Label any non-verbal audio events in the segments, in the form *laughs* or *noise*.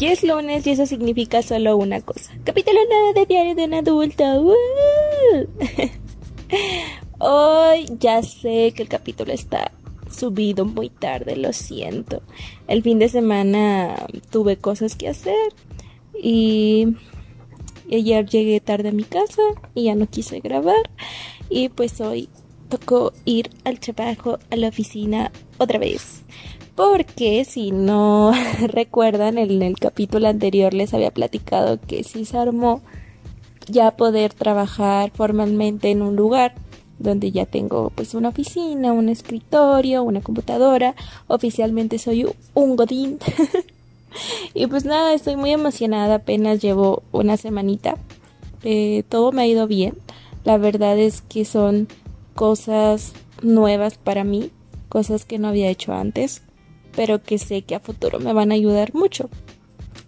Ya es lunes y eso significa solo una cosa. Capítulo nuevo de Diario de un Adulto. *laughs* Hoy ya sé que el capítulo está subido muy tarde, lo siento. El fin de semana tuve cosas que hacer y ayer llegué tarde a mi casa y ya no quise grabar y pues hoy tocó ir al trabajo a la oficina otra vez porque si no *laughs* recuerdan en el capítulo anterior les había platicado que si se armó ya poder trabajar formalmente en un lugar donde ya tengo pues una oficina, un escritorio, una computadora, oficialmente soy un godín. *laughs* y pues nada, estoy muy emocionada, apenas llevo una semanita. Eh, todo me ha ido bien. La verdad es que son cosas nuevas para mí, cosas que no había hecho antes pero que sé que a futuro me van a ayudar mucho,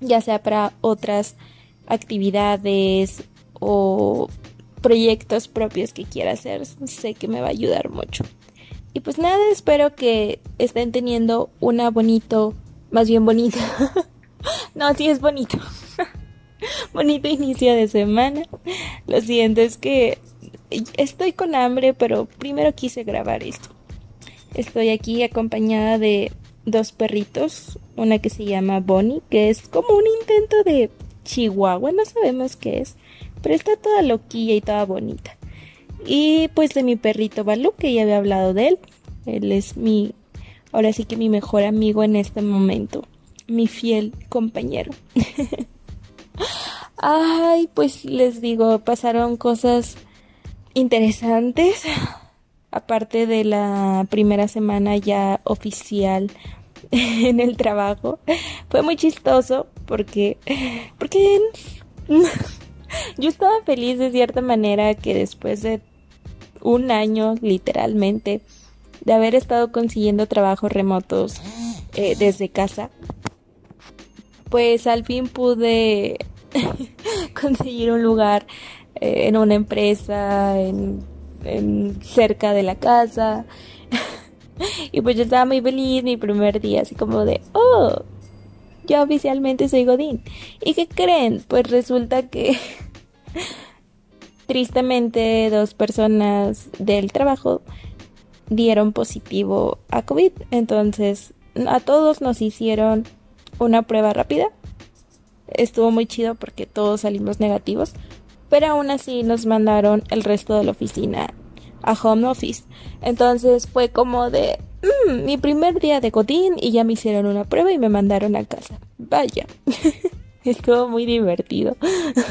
ya sea para otras actividades o proyectos propios que quiera hacer, sé que me va a ayudar mucho. Y pues nada, espero que estén teniendo una bonito, más bien bonito. *laughs* no, sí es bonito. *laughs* bonito inicio de semana. Lo siento, es que estoy con hambre, pero primero quise grabar esto. Estoy aquí acompañada de dos perritos, una que se llama Bonnie, que es como un intento de chihuahua, no sabemos qué es, pero está toda loquilla y toda bonita. Y pues de mi perrito Balú, que ya había hablado de él, él es mi, ahora sí que mi mejor amigo en este momento, mi fiel compañero. *laughs* Ay, pues les digo, pasaron cosas interesantes aparte de la primera semana ya oficial *laughs* en el trabajo, fue muy chistoso porque, porque *laughs* yo estaba feliz de cierta manera que después de un año literalmente de haber estado consiguiendo trabajos remotos eh, desde casa, pues al fin pude *laughs* conseguir un lugar eh, en una empresa, en en, cerca de la casa. *laughs* y pues yo estaba muy feliz mi primer día, así como de, oh, ya oficialmente soy Godín. ¿Y qué creen? Pues resulta que *laughs* tristemente dos personas del trabajo dieron positivo a COVID. Entonces a todos nos hicieron una prueba rápida. Estuvo muy chido porque todos salimos negativos pero aún así nos mandaron el resto de la oficina a home office. Entonces fue como de mm, mi primer día de Godín y ya me hicieron una prueba y me mandaron a casa. Vaya, *laughs* estuvo muy divertido.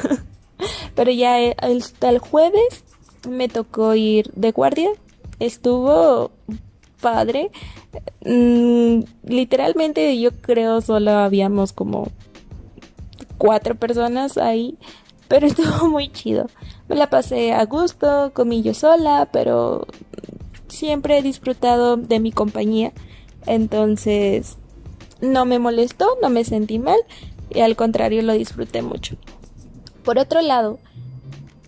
*laughs* pero ya hasta el jueves me tocó ir de guardia. Estuvo padre. Mm, literalmente yo creo solo habíamos como cuatro personas ahí pero *laughs* estuvo muy chido. Me la pasé a gusto, comí yo sola, pero siempre he disfrutado de mi compañía. Entonces, no me molestó, no me sentí mal y al contrario lo disfruté mucho. Por otro lado,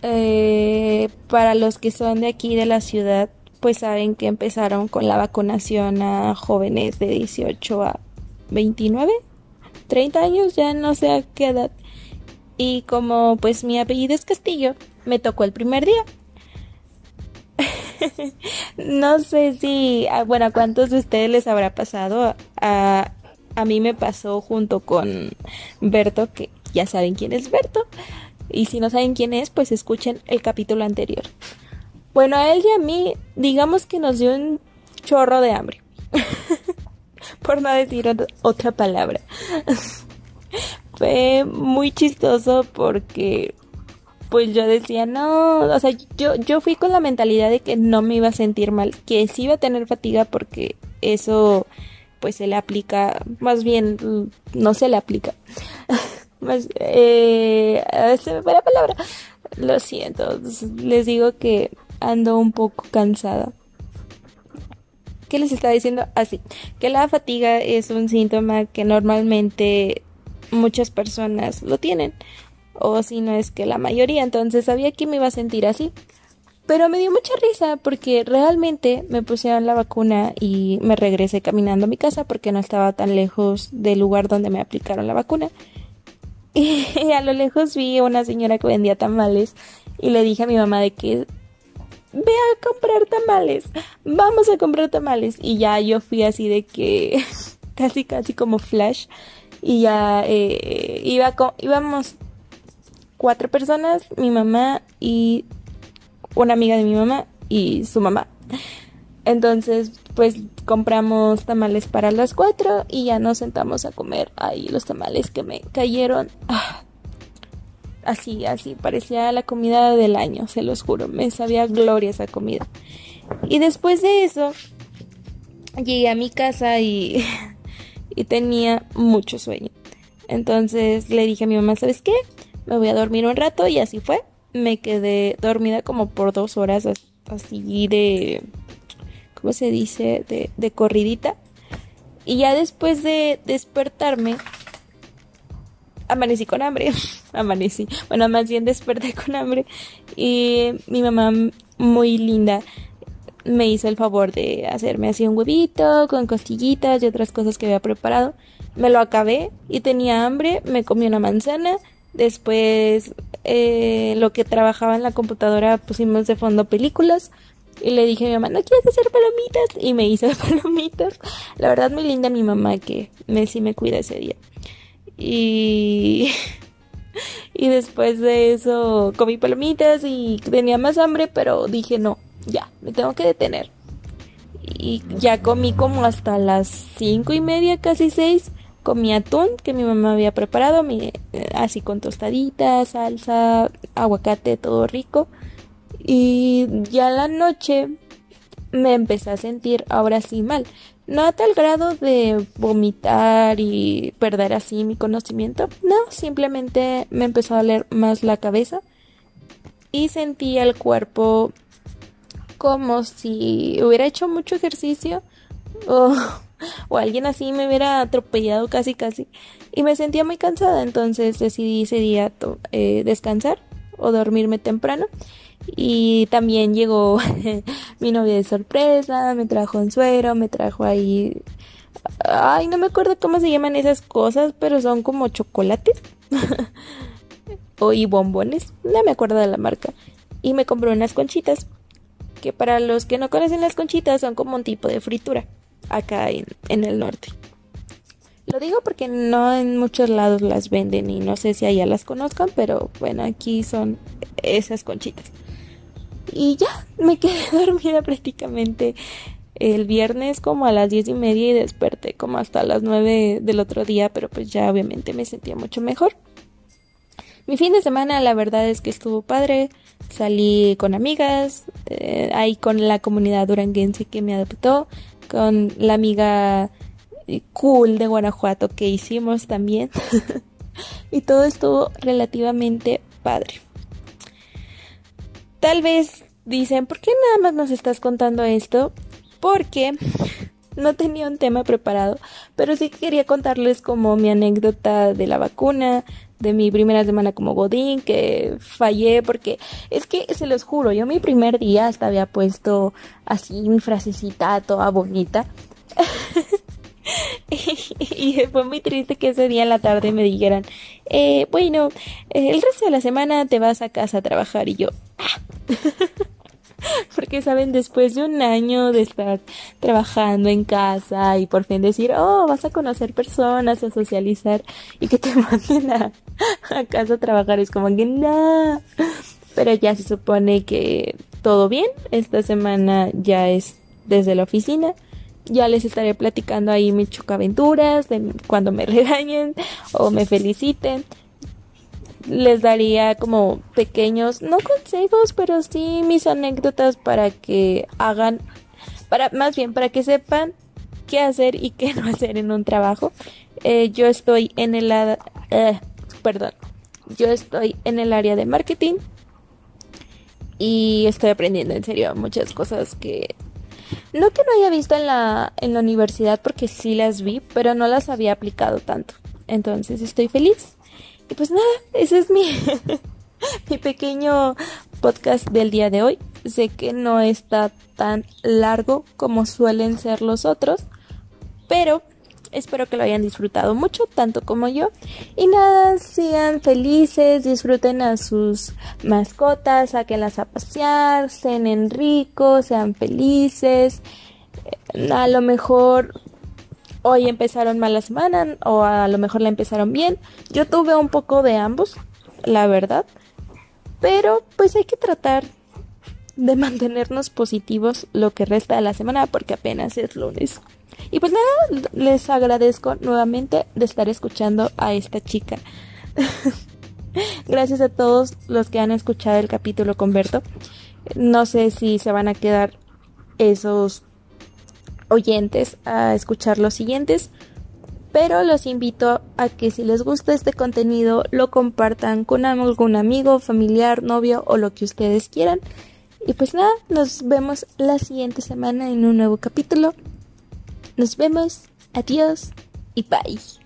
eh, para los que son de aquí de la ciudad, pues saben que empezaron con la vacunación a jóvenes de 18 a 29, 30 años, ya no sé a qué edad. Y como pues mi apellido es Castillo, me tocó el primer día. *laughs* no sé si, ah, bueno, a cuántos de ustedes les habrá pasado. A, a mí me pasó junto con Berto, que ya saben quién es Berto. Y si no saben quién es, pues escuchen el capítulo anterior. Bueno, a él y a mí, digamos que nos dio un chorro de hambre. *laughs* Por no decir otra palabra *laughs* fue muy chistoso porque pues yo decía, no, o sea, yo, yo fui con la mentalidad de que no me iba a sentir mal, que sí iba a tener fatiga porque eso pues se le aplica, más bien no se le aplica. *laughs* más, eh, se me fue la palabra. Lo siento, les digo que ando un poco cansada. ¿Qué les está diciendo? Así, ah, que la fatiga es un síntoma que normalmente muchas personas lo tienen, o si no es que la mayoría, entonces sabía que me iba a sentir así. Pero me dio mucha risa porque realmente me pusieron la vacuna y me regresé caminando a mi casa porque no estaba tan lejos del lugar donde me aplicaron la vacuna. *laughs* Y a lo lejos vi a una señora que vendía tamales y le dije a mi mamá de que ve a comprar tamales, vamos a comprar tamales. Y ya yo fui así de que *laughs* casi, casi como flash. Y ya eh, iba íbamos cuatro personas, mi mamá y una amiga de mi mamá y su mamá. Entonces, pues compramos tamales para las cuatro y ya nos sentamos a comer ahí los tamales que me cayeron. Ah, así, así, parecía la comida del año, se los juro, me sabía gloria esa comida. Y después de eso, llegué a mi casa y, *laughs* y tenía mucho sueño. Entonces le dije a mi mamá, ¿sabes qué? Me voy a dormir un rato y así fue. Me quedé dormida como por dos horas así de ¿cómo se dice? De, de corridita. Y ya después de despertarme, amanecí con hambre. *laughs* amanecí. Bueno, más bien desperté con hambre. Y mi mamá, muy linda, me hizo el favor de hacerme así un huevito con costillitas y otras cosas que había preparado. Me lo acabé y tenía hambre. Me comí una manzana. Después, eh, lo que trabajaba en la computadora, pusimos de fondo películas. Y le dije a mi mamá, ¿no quieres hacer palomitas? Y me hizo *laughs* palomitas. La verdad, muy linda mi mamá que me, sí me cuida ese día. Y, *laughs* y después de eso comí palomitas y tenía más hambre, pero dije, no, ya, me tengo que detener. Y ya comí como hasta las cinco y media, casi seis. Comí atún que mi mamá había preparado, eh, así con tostaditas, salsa, aguacate, todo rico. Y ya la noche me empecé a sentir ahora sí mal. No a tal grado de vomitar y perder así mi conocimiento. No, simplemente me empezó a doler más la cabeza. Y sentí el cuerpo como si hubiera hecho mucho ejercicio. O, o alguien así me hubiera atropellado casi casi. Y me sentía muy cansada. Entonces decidí ese día eh, descansar o dormirme temprano. Y también llegó *laughs* mi novia de sorpresa, me trajo un suero, me trajo ahí... Ay, no me acuerdo cómo se llaman esas cosas, pero son como chocolates. *laughs* o y bombones, no me acuerdo de la marca. Y me compró unas conchitas, que para los que no conocen las conchitas son como un tipo de fritura, acá en, el norte. Lo digo porque no en muchos lados las venden y no sé si allá las conozcan, pero bueno, aquí son esas conchitas. Y ya, me quedé *laughs* dormida prácticamente el viernes como a las diez y media y desperté como hasta las nueve del otro día, pero pues ya obviamente me sentía mucho mejor. Mi fin de semana la verdad es que estuvo padre, salí con amigas, eh, ahí con la comunidad duranguense que me adoptó, con la amiga eh, cool de Guanajuato que hicimos también *laughs* y todo estuvo relativamente padre. Tal vez dicen, ¿por qué nada más nos estás contando esto? Porque no tenía un tema preparado, pero sí quería contarles como mi anécdota de la vacuna, de mi primera semana como Godín, que fallé porque es que se los juro, yo mi primer día hasta había puesto así mi frasecita toda bonita. *laughs* y fue muy triste que ese día en la tarde me dijeran, eh, bueno, el resto de la semana te vas a casa a trabajar y yo, ah". *laughs* Porque saben, después de un año de estar trabajando en casa y por fin decir, oh, vas a conocer personas, a socializar y que te *laughs* manden a, a casa a trabajar, es como que no. Pero ya se supone que todo bien. Esta semana ya es desde la oficina. Ya les estaré platicando ahí mis chocaventuras, de cuando me *laughs* regañen o me feliciten les daría como pequeños, no consejos, pero sí mis anécdotas para que hagan, para más bien para que sepan qué hacer y qué *laughs* no hacer en un trabajo. Eh, yo estoy en el, eh, perdón, yo estoy en el área de marketing y estoy aprendiendo en serio muchas cosas que no que no haya visto en la en la universidad porque sí las vi, pero no las había aplicado tanto. Entonces estoy feliz. Y pues nada, ese es mi, *laughs* mi pequeño podcast del día de hoy. Sé que no está tan largo como suelen ser los otros, pero Espero que lo hayan disfrutado mucho, tanto como yo. Y nada, sean felices, disfruten a sus mascotas, sáquenlas a pasear, cenen ricos, sean felices. A lo mejor hoy empezaron mal la semana o a lo mejor la empezaron bien. Yo tuve un poco de ambos, la verdad. Pero pues hay que tratar de mantenernos positivos lo que resta de la semana porque apenas es lunes. Y pues nada, les agradezco nuevamente de estar escuchando a esta chica. *laughs* Gracias a todos los que han escuchado el capítulo con Berto. No sé si se van a quedar esos oyentes a escuchar los siguientes, pero los invito a que si les gusta este contenido lo compartan con algún amigo, familiar, novio o lo que ustedes quieran. Y pues nada, nos vemos la siguiente semana en un nuevo capítulo. Nos vemos, adiós y bye.